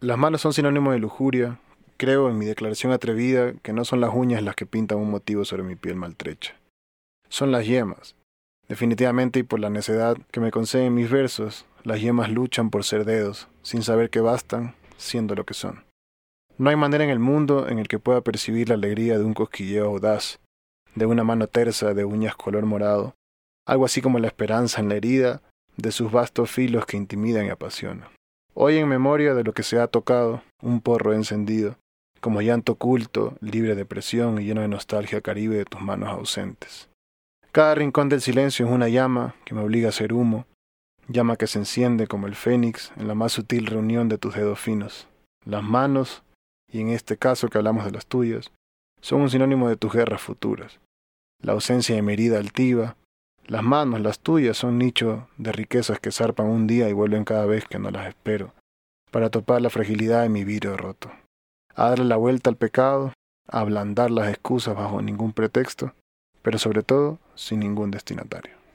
Las manos son sinónimo de lujuria. Creo en mi declaración atrevida que no son las uñas las que pintan un motivo sobre mi piel maltrecha. Son las yemas. Definitivamente y por la necedad que me conceden mis versos, las yemas luchan por ser dedos, sin saber que bastan, siendo lo que son. No hay manera en el mundo en el que pueda percibir la alegría de un cosquilleo audaz, de una mano tersa de uñas color morado, algo así como la esperanza en la herida de sus vastos filos que intimidan y apasionan. Hoy en memoria de lo que se ha tocado, un porro encendido, como llanto oculto, libre de presión y lleno de nostalgia caribe de tus manos ausentes. Cada rincón del silencio es una llama que me obliga a ser humo, llama que se enciende como el fénix en la más sutil reunión de tus dedos finos. Las manos, y en este caso que hablamos de las tuyas, son un sinónimo de tus guerras futuras. La ausencia de mi herida altiva, las manos, las tuyas, son nicho de riquezas que zarpan un día y vuelven cada vez que no las espero, para topar la fragilidad de mi vidrio roto. A darle la vuelta al pecado, a ablandar las excusas bajo ningún pretexto, pero sobre todo sin ningún destinatario.